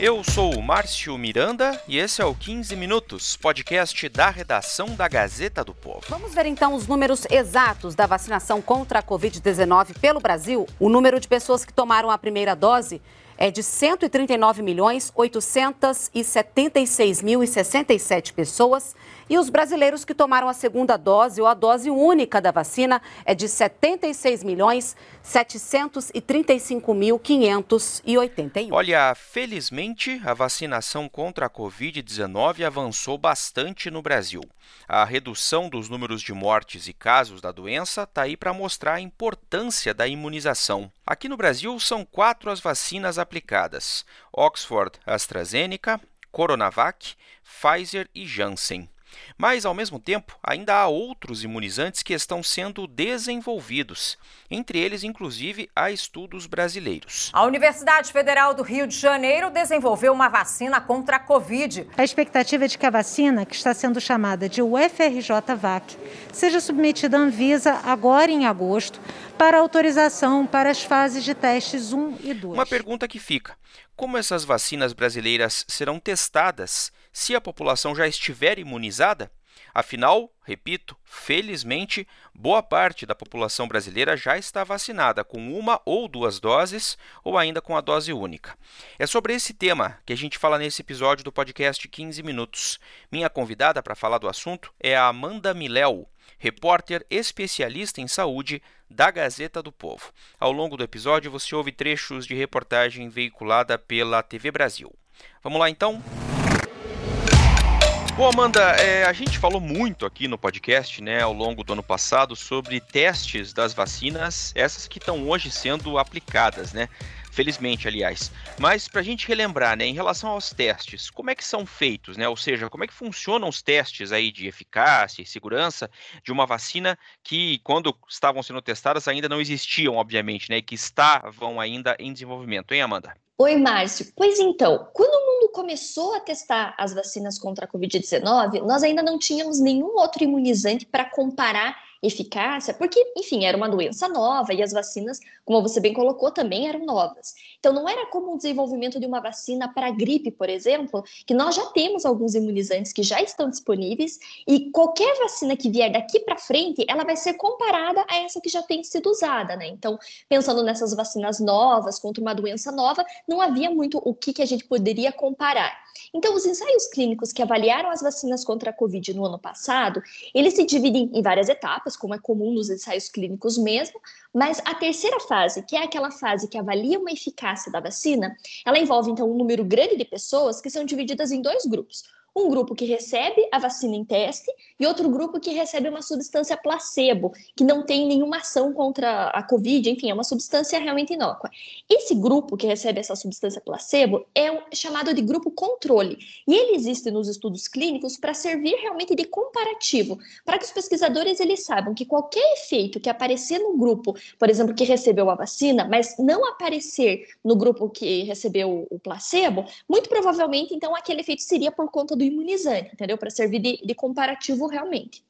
Eu sou o Márcio Miranda e esse é o 15 Minutos, podcast da redação da Gazeta do Povo. Vamos ver então os números exatos da vacinação contra a Covid-19 pelo Brasil. O número de pessoas que tomaram a primeira dose é de 139 milhões 876 mil 67 pessoas e os brasileiros que tomaram a segunda dose ou a dose única da vacina é de 76 milhões 735 mil 581. Olha, felizmente a vacinação contra a Covid-19 avançou bastante no Brasil. A redução dos números de mortes e casos da doença está aí para mostrar a importância da imunização. Aqui no Brasil são quatro as vacinas aplicadas: Oxford AstraZeneca, Coronavac, Pfizer e Janssen. Mas, ao mesmo tempo, ainda há outros imunizantes que estão sendo desenvolvidos. Entre eles, inclusive, há estudos brasileiros. A Universidade Federal do Rio de Janeiro desenvolveu uma vacina contra a Covid. A expectativa é de que a vacina, que está sendo chamada de UFRJ-VAC, seja submetida à Anvisa agora em agosto para autorização para as fases de testes 1 e 2. Uma pergunta que fica: como essas vacinas brasileiras serão testadas se a população já estiver imunizada? Afinal, repito, felizmente, boa parte da população brasileira já está vacinada com uma ou duas doses ou ainda com a dose única. É sobre esse tema que a gente fala nesse episódio do podcast 15 Minutos. Minha convidada para falar do assunto é a Amanda Miléu, repórter especialista em saúde da Gazeta do Povo. Ao longo do episódio, você ouve trechos de reportagem veiculada pela TV Brasil. Vamos lá então? Bom, Amanda, é, a gente falou muito aqui no podcast, né, ao longo do ano passado, sobre testes das vacinas, essas que estão hoje sendo aplicadas, né? Felizmente, aliás. Mas para a gente relembrar, né, em relação aos testes, como é que são feitos, né? Ou seja, como é que funcionam os testes aí de eficácia e segurança de uma vacina que, quando estavam sendo testadas, ainda não existiam, obviamente, né? E que estavam ainda em desenvolvimento, hein, Amanda? Oi, Márcio. Pois então, quando o mundo começou a testar as vacinas contra a Covid-19, nós ainda não tínhamos nenhum outro imunizante para comparar eficácia, porque, enfim, era uma doença nova e as vacinas, como você bem colocou, também eram novas. Então, não era como o desenvolvimento de uma vacina para gripe, por exemplo, que nós já temos alguns imunizantes que já estão disponíveis e qualquer vacina que vier daqui para frente, ela vai ser comparada a essa que já tem sido usada, né? Então, pensando nessas vacinas novas contra uma doença nova, não havia muito o que, que a gente poderia comparar. Então, os ensaios clínicos que avaliaram as vacinas contra a Covid no ano passado, eles se dividem em várias etapas, como é comum nos ensaios clínicos mesmo, mas a terceira fase, que é aquela fase que avalia uma eficácia da vacina, ela envolve então um número grande de pessoas que são divididas em dois grupos um grupo que recebe a vacina em teste e outro grupo que recebe uma substância placebo, que não tem nenhuma ação contra a Covid, enfim, é uma substância realmente inócua. Esse grupo que recebe essa substância placebo é chamado de grupo controle, e ele existe nos estudos clínicos para servir realmente de comparativo, para que os pesquisadores eles saibam que qualquer efeito que aparecer no grupo, por exemplo, que recebeu a vacina, mas não aparecer no grupo que recebeu o placebo, muito provavelmente então aquele efeito seria por conta do imunizante, entendeu? Para servir de, de comparativo realmente.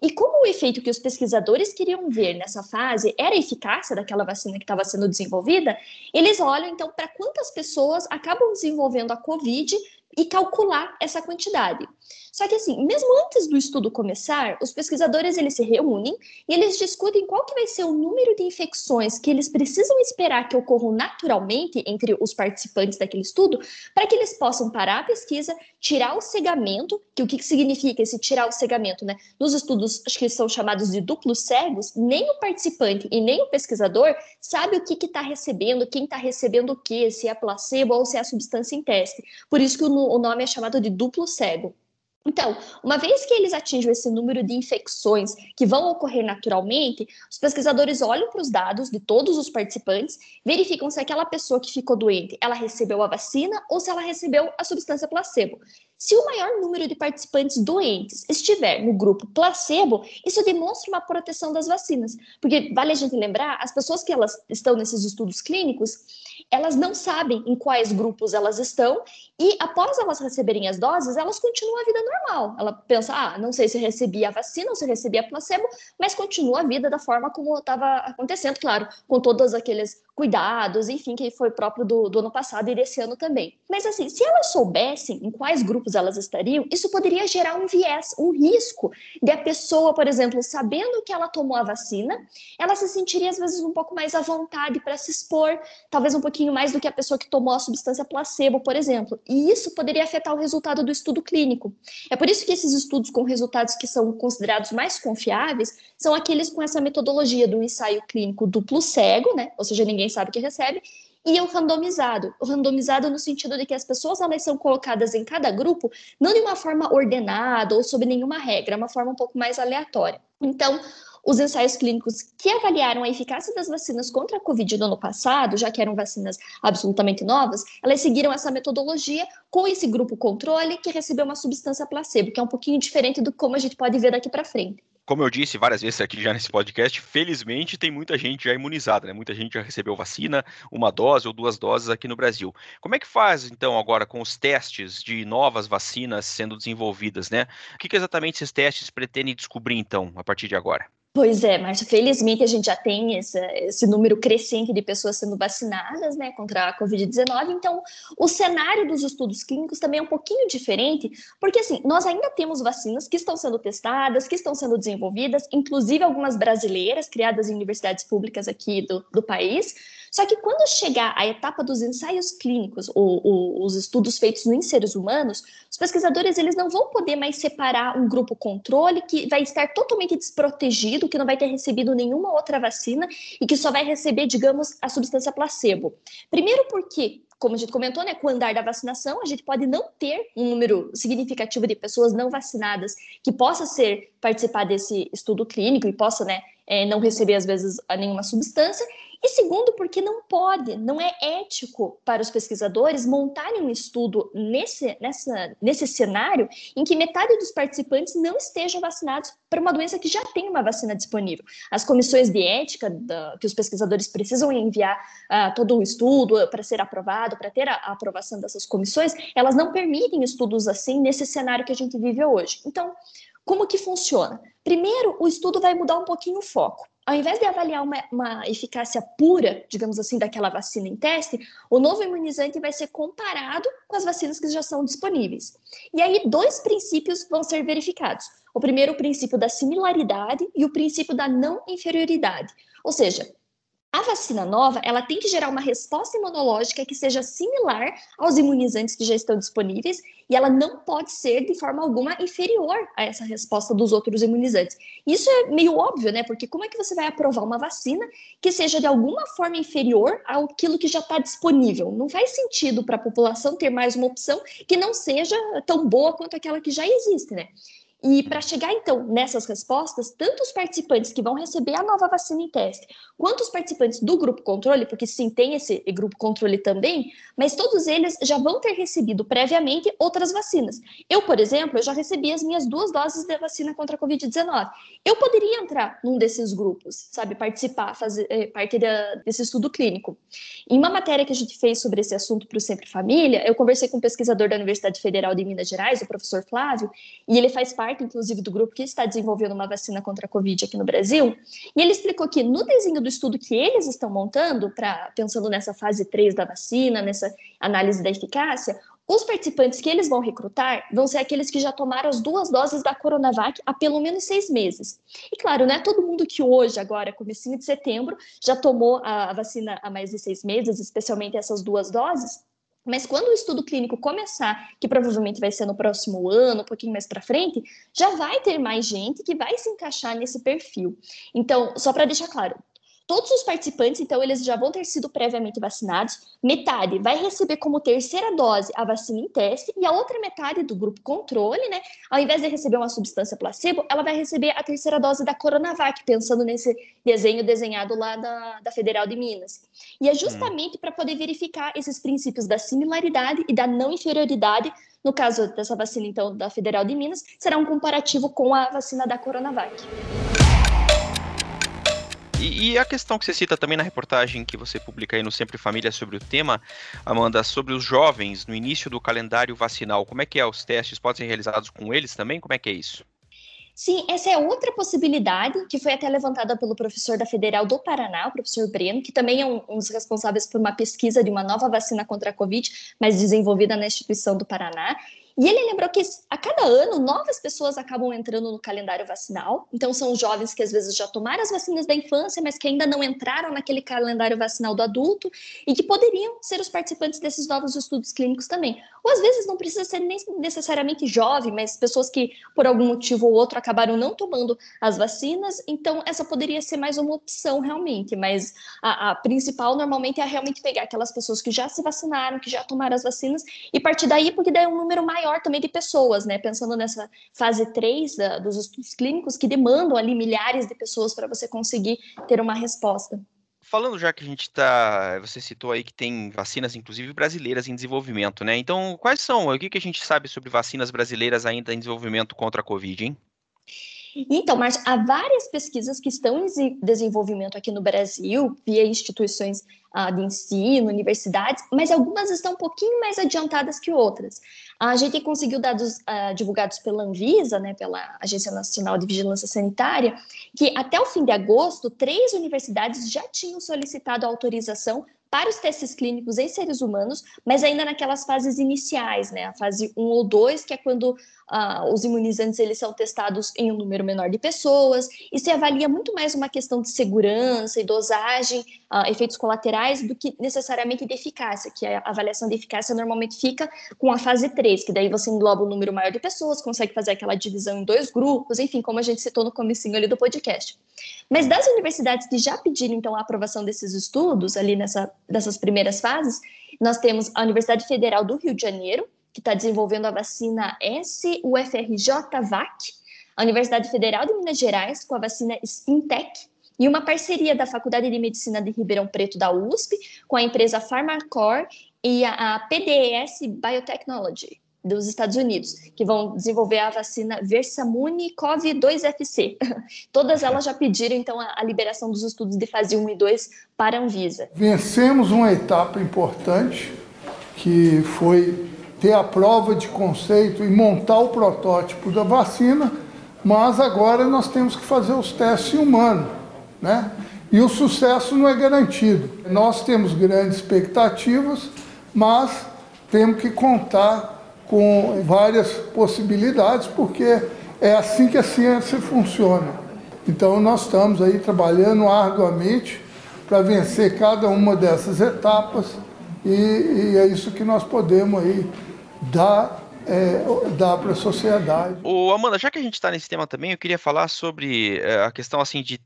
E como o efeito que os pesquisadores queriam ver nessa fase era a eficácia daquela vacina que estava sendo desenvolvida, eles olham então para quantas pessoas acabam desenvolvendo a Covid e calcular essa quantidade. Só que assim, mesmo antes do estudo começar, os pesquisadores eles se reúnem e eles discutem qual que vai ser o número de infecções que eles precisam esperar que ocorram naturalmente entre os participantes daquele estudo, para que eles possam parar a pesquisa, tirar o cegamento, que o que significa esse tirar o cegamento, né? Nos estudos que são chamados de duplos cegos, nem o participante e nem o pesquisador sabe o que está recebendo, quem está recebendo o que, se é placebo ou se é a substância em teste. Por isso que o, o nome é chamado de duplo cego. Então, uma vez que eles atingem esse número de infecções que vão ocorrer naturalmente, os pesquisadores olham para os dados de todos os participantes, verificam se aquela pessoa que ficou doente, ela recebeu a vacina ou se ela recebeu a substância placebo. Se o maior número de participantes doentes estiver no grupo placebo, isso demonstra uma proteção das vacinas. Porque vale a gente lembrar, as pessoas que elas estão nesses estudos clínicos, elas não sabem em quais grupos elas estão e após elas receberem as doses, elas continuam a vida normal. Ela pensa, ah, não sei se recebi a vacina ou se recebi a placebo, mas continua a vida da forma como estava acontecendo, claro, com todos aqueles cuidados, enfim, que foi próprio do, do ano passado e desse ano também. Mas assim, se elas soubessem em quais grupos elas estariam, isso poderia gerar um viés, um risco de a pessoa, por exemplo, sabendo que ela tomou a vacina, ela se sentiria às vezes um pouco mais à vontade para se expor, talvez um pouquinho mais do que a pessoa que tomou a substância placebo, por exemplo. E isso poderia afetar o resultado do estudo clínico. É por isso que esses estudos com resultados que são considerados mais confiáveis são aqueles com essa metodologia do ensaio clínico duplo cego, né? Ou seja, ninguém sabe que recebe, e o randomizado. O randomizado no sentido de que as pessoas elas são colocadas em cada grupo não de uma forma ordenada ou sob nenhuma regra, uma forma um pouco mais aleatória. Então, os ensaios clínicos que avaliaram a eficácia das vacinas contra a Covid no ano passado, já que eram vacinas absolutamente novas, elas seguiram essa metodologia com esse grupo controle que recebeu uma substância placebo, que é um pouquinho diferente do como a gente pode ver daqui para frente como eu disse várias vezes aqui já nesse podcast, felizmente tem muita gente já imunizada, né? Muita gente já recebeu vacina, uma dose ou duas doses aqui no Brasil. Como é que faz, então, agora com os testes de novas vacinas sendo desenvolvidas, né? O que, que exatamente esses testes pretendem descobrir, então, a partir de agora? Pois é, Márcia, felizmente a gente já tem esse, esse número crescente de pessoas sendo vacinadas né, contra a Covid-19, então o cenário dos estudos clínicos também é um pouquinho diferente, porque assim, nós ainda temos vacinas que estão sendo testadas, que estão sendo desenvolvidas, inclusive algumas brasileiras, criadas em universidades públicas aqui do, do país, só que quando chegar a etapa dos ensaios clínicos, ou, ou, os estudos feitos em seres humanos, os pesquisadores eles não vão poder mais separar um grupo controle que vai estar totalmente desprotegido, que não vai ter recebido nenhuma outra vacina e que só vai receber, digamos, a substância placebo. Primeiro porque como a gente comentou, né, com o andar da vacinação, a gente pode não ter um número significativo de pessoas não vacinadas que possa ser participar desse estudo clínico e possa, né, é, não receber às vezes nenhuma substância, e segundo, porque não pode, não é ético para os pesquisadores montarem um estudo nesse, nessa, nesse cenário em que metade dos participantes não estejam vacinados para uma doença que já tem uma vacina disponível. As comissões de ética da, que os pesquisadores precisam enviar uh, todo o estudo para ser aprovado, para ter a, a aprovação dessas comissões, elas não permitem estudos assim nesse cenário que a gente vive hoje. Então, como que funciona? Primeiro, o estudo vai mudar um pouquinho o foco ao invés de avaliar uma, uma, eficácia pura, digamos assim, daquela vacina em teste, o novo imunizante vai ser comparado com as vacinas que já são disponíveis. E aí, dois princípios vão ser verificados. O primeiro, o princípio da similaridade e o princípio da não inferioridade. Ou seja, a vacina nova, ela tem que gerar uma resposta imunológica que seja similar aos imunizantes que já estão disponíveis e ela não pode ser de forma alguma inferior a essa resposta dos outros imunizantes. Isso é meio óbvio, né? Porque como é que você vai aprovar uma vacina que seja de alguma forma inferior àquilo que já está disponível? Não faz sentido para a população ter mais uma opção que não seja tão boa quanto aquela que já existe, né? E para chegar então nessas respostas, tanto os participantes que vão receber a nova vacina em teste, quanto os participantes do grupo controle, porque sim, tem esse grupo controle também, mas todos eles já vão ter recebido previamente outras vacinas. Eu, por exemplo, eu já recebi as minhas duas doses da vacina contra a Covid-19. Eu poderia entrar num desses grupos, sabe, participar, fazer é, parte da, desse estudo clínico. Em uma matéria que a gente fez sobre esse assunto para o Sempre Família, eu conversei com um pesquisador da Universidade Federal de Minas Gerais, o professor Flávio, e ele faz parte parte, inclusive, do grupo que está desenvolvendo uma vacina contra a Covid aqui no Brasil, e ele explicou que no desenho do estudo que eles estão montando, para pensando nessa fase 3 da vacina, nessa análise da eficácia, os participantes que eles vão recrutar vão ser aqueles que já tomaram as duas doses da Coronavac há pelo menos seis meses. E claro, não é todo mundo que hoje, agora, comecinho de setembro, já tomou a vacina há mais de seis meses, especialmente essas duas doses, mas quando o estudo clínico começar, que provavelmente vai ser no próximo ano, um pouquinho mais para frente, já vai ter mais gente que vai se encaixar nesse perfil. Então, só para deixar claro, Todos os participantes, então, eles já vão ter sido previamente vacinados. Metade vai receber como terceira dose a vacina em teste e a outra metade do grupo controle, né? Ao invés de receber uma substância placebo, ela vai receber a terceira dose da Coronavac, pensando nesse desenho desenhado lá da, da Federal de Minas. E é justamente hum. para poder verificar esses princípios da similaridade e da não inferioridade no caso dessa vacina, então, da Federal de Minas, será um comparativo com a vacina da Coronavac. E, e, a questão que você cita também na reportagem que você publica aí no Sempre Família sobre o tema, Amanda, sobre os jovens no início do calendário vacinal, como é que é os testes? Podem ser realizados com eles também? Como é que é isso? Sim, essa é outra possibilidade que foi até levantada pelo professor da Federal do Paraná, o professor Breno, que também é um, um, dos responsáveis por uma pesquisa de uma nova vacina contra a Covid, mas desenvolvida na instituição do Paraná. E ele lembrou que a cada ano novas pessoas acabam entrando no calendário vacinal. Então são jovens que às vezes já tomaram as vacinas da infância, mas que ainda não entraram naquele calendário vacinal do adulto e que poderiam ser os participantes desses novos estudos clínicos também. Ou às vezes não precisa ser nem necessariamente jovem, mas pessoas que por algum motivo ou outro acabaram não tomando as vacinas. Então essa poderia ser mais uma opção realmente. Mas a, a principal normalmente é realmente pegar aquelas pessoas que já se vacinaram, que já tomaram as vacinas e partir daí, porque daí é um número maior maior também de pessoas, né? Pensando nessa fase 3 da, dos estudos clínicos que demandam ali milhares de pessoas para você conseguir ter uma resposta. Falando já que a gente está, você citou aí que tem vacinas, inclusive brasileiras em desenvolvimento, né? Então, quais são? O que, que a gente sabe sobre vacinas brasileiras ainda em desenvolvimento contra a Covid, hein? Então, mas há várias pesquisas que estão em desenvolvimento aqui no Brasil, via instituições uh, de ensino, universidades, mas algumas estão um pouquinho mais adiantadas que outras. A gente conseguiu dados uh, divulgados pela Anvisa, né, pela Agência Nacional de Vigilância Sanitária, que até o fim de agosto, três universidades já tinham solicitado autorização para os testes clínicos em seres humanos, mas ainda naquelas fases iniciais, né? A fase 1 ou 2, que é quando uh, os imunizantes eles são testados em um número menor de pessoas, e se avalia muito mais uma questão de segurança e dosagem, uh, efeitos colaterais, do que necessariamente de eficácia, que a avaliação de eficácia normalmente fica com a fase 3, que daí você engloba um número maior de pessoas, consegue fazer aquela divisão em dois grupos, enfim, como a gente citou no comecinho ali do podcast. Mas das universidades que já pediram, então, a aprovação desses estudos, ali nessa, dessas primeiras fases, nós temos a Universidade Federal do Rio de Janeiro, que está desenvolvendo a vacina S-UFRJ-VAC, a Universidade Federal de Minas Gerais com a vacina Spintec, e uma parceria da Faculdade de Medicina de Ribeirão Preto da USP com a empresa Pharmacor e a PDS Biotechnology dos Estados Unidos, que vão desenvolver a vacina Versamune CoV-2FC. Todas elas já pediram, então, a, a, liberação dos estudos de fase 1 e 2 para a Anvisa. Vencemos uma etapa importante, que foi ter a prova de conceito e montar o protótipo da vacina, mas agora nós temos que fazer os testes em humano, né? E o sucesso não é garantido. Nós temos grandes expectativas, mas temos que contar com várias possibilidades, porque é assim que a ciência funciona. Então nós estamos aí trabalhando arduamente para vencer cada uma dessas etapas e, e é isso que nós podemos aí dar é, dar para a sociedade. O Amanda, já que a gente está nesse tema também, eu queria falar sobre é, a questão assim de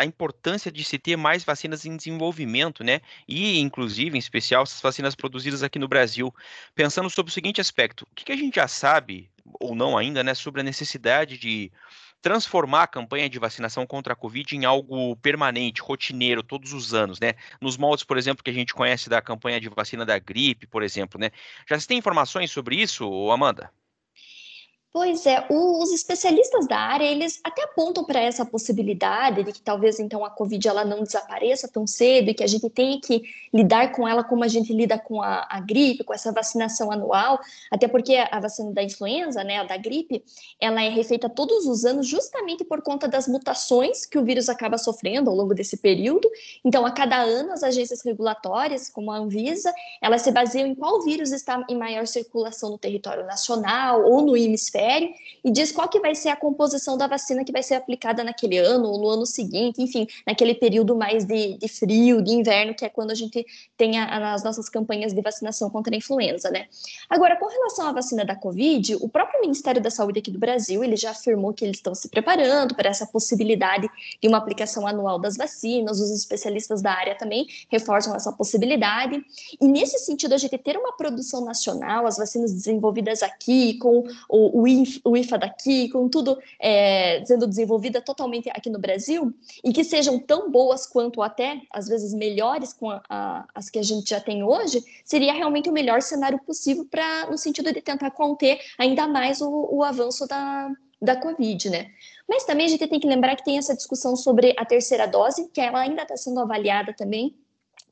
a importância de se ter mais vacinas em desenvolvimento, né? E, inclusive, em especial, essas vacinas produzidas aqui no Brasil. Pensando sobre o seguinte aspecto: o que, a gente já sabe, ou não ainda, né, sobre a necessidade de transformar a campanha de vacinação contra a Covid em algo permanente, rotineiro, todos os anos, né? Nos moldes, por exemplo, que a gente conhece da campanha de vacina da gripe, por exemplo, né? Já se tem informações sobre isso, Amanda? Pois é, os especialistas da área, eles até apontam para essa possibilidade de que talvez então a Covid ela não desapareça tão cedo e que a gente tenha que lidar com ela como a gente lida com a, a gripe, com essa vacinação anual, até porque a vacina da influenza, né, a da gripe, ela é refeita todos os anos justamente por conta das mutações que o vírus acaba sofrendo ao longo desse período. Então, a cada ano, as agências regulatórias, como a Anvisa, elas se baseiam em qual vírus está em maior circulação no território nacional ou no hemisfério E diz qual que vai ser a composição da vacina que vai ser aplicada naquele ano ou no ano seguinte, enfim, naquele período mais de, de frio, de inverno, que é quando a gente tem a, as nossas campanhas de vacinação contra a influenza, né? Agora, com relação à vacina da Covid, o próprio Ministério da Saúde aqui do Brasil, ele já afirmou que eles estão se preparando para essa possibilidade de uma aplicação anual das vacinas, os especialistas da área também reforçam essa possibilidade, e nesse sentido, a gente ter uma produção nacional, as vacinas desenvolvidas aqui, com o, o, o IFA daqui, com tudo é, sendo desenvolvida totalmente aqui no Brasil, e que sejam tão boas quanto até, às vezes, melhores com a, a, as que a gente já tem hoje, seria realmente o melhor cenário possível para no sentido de tentar conter ainda mais o, o avanço da, da Covid, né? Mas também a gente tem que lembrar que tem essa discussão sobre a terceira dose, que ela ainda está sendo avaliada também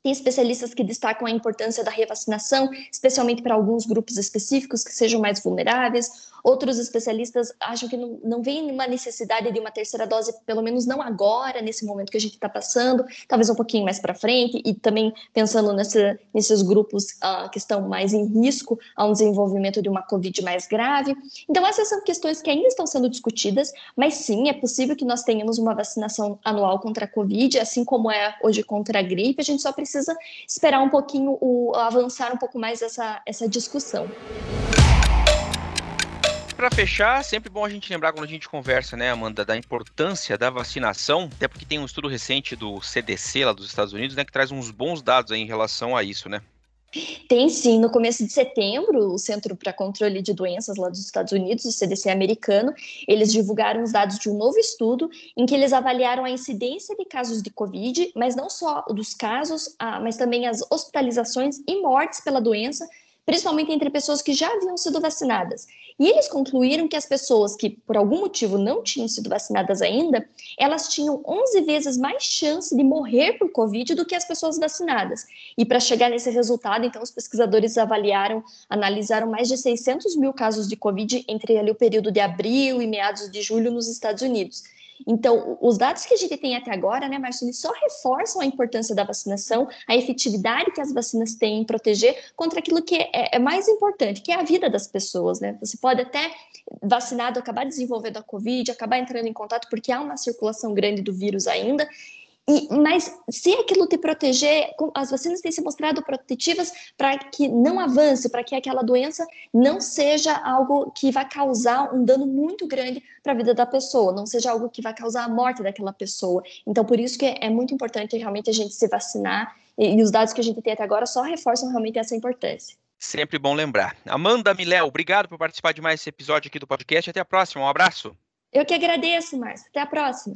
tem especialistas que destacam a importância da revacinação, especialmente para alguns grupos específicos que sejam mais vulneráveis. Outros especialistas acham que não, não vem uma necessidade de uma terceira dose, pelo menos não agora, nesse momento que a gente está passando, talvez um pouquinho mais para frente, e também pensando nesse, nesses grupos uh, que estão mais em risco a um desenvolvimento de uma Covid mais grave. Então, essas são questões que ainda estão sendo discutidas, mas sim, é possível que nós tenhamos uma vacinação anual contra a Covid, assim como é hoje contra a gripe, a gente só precisa esperar um pouquinho, o, avançar um pouco mais essa, essa discussão para fechar, sempre bom a gente lembrar quando a gente conversa, né, Amanda, da importância da vacinação, até porque tem um estudo recente do CDC lá dos Estados Unidos, né, que traz uns bons dados aí em relação a isso, né? Tem sim, no começo de setembro, o Centro para Controle de Doenças lá dos Estados Unidos, o CDC americano, eles divulgaram os dados de um novo estudo em que eles avaliaram a incidência de casos de Covid, mas não só dos casos, ah, mas também as hospitalizações e mortes pela doença principalmente entre pessoas que já haviam sido vacinadas. E eles concluíram que as pessoas que, por algum motivo, não tinham sido vacinadas ainda, elas tinham 11 vezes mais chance de morrer por Covid do que as pessoas vacinadas. E para chegar nesse resultado, então, os pesquisadores avaliaram, analisaram mais de 600 mil casos de Covid entre ali, o período de abril e meados de julho nos Estados Unidos. Então, os dados que a gente tem até agora, né, Marcelo, só reforçam a importância da vacinação, a efetividade que as vacinas têm em proteger contra aquilo que é, é mais importante, que é a vida das pessoas, né? Você pode até vacinado acabar desenvolvendo a Covid, acabar entrando em contato porque há uma circulação grande do vírus ainda, e, mas se aquilo te proteger, as vacinas têm se mostrado protetivas para que não avance, para que aquela doença não seja algo que vai causar um dano muito grande para a vida da pessoa, não seja algo que vai causar a morte daquela pessoa. Então, por isso que é, muito importante realmente a gente se vacinar e, e os dados que a gente tem até agora só reforçam realmente essa importância. Sempre bom lembrar. Amanda Miléo, obrigado por participar de mais esse episódio aqui do podcast. Até a próxima. Um abraço. Eu que agradeço, Márcio. Até a próxima.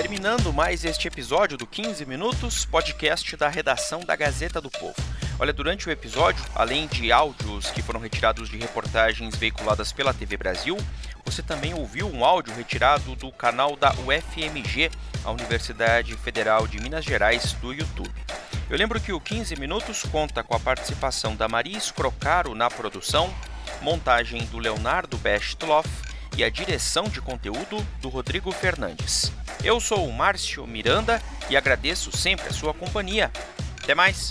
Terminando mais este episódio do 15 Minutos, podcast da redação da Gazeta do Povo. Olha, durante o episódio, além de áudios que foram retirados de reportagens veiculadas pela TV Brasil, você também ouviu um áudio retirado do canal da UFMG, a Universidade Federal de Minas Gerais, do YouTube. Eu lembro que o 15 Minutos conta com a participação da Maria Scrocaro na produção, montagem do Leonardo Bestloff e a direção de conteúdo do Rodrigo Fernandes. Eu sou o Márcio Miranda e agradeço sempre a sua companhia. Até mais!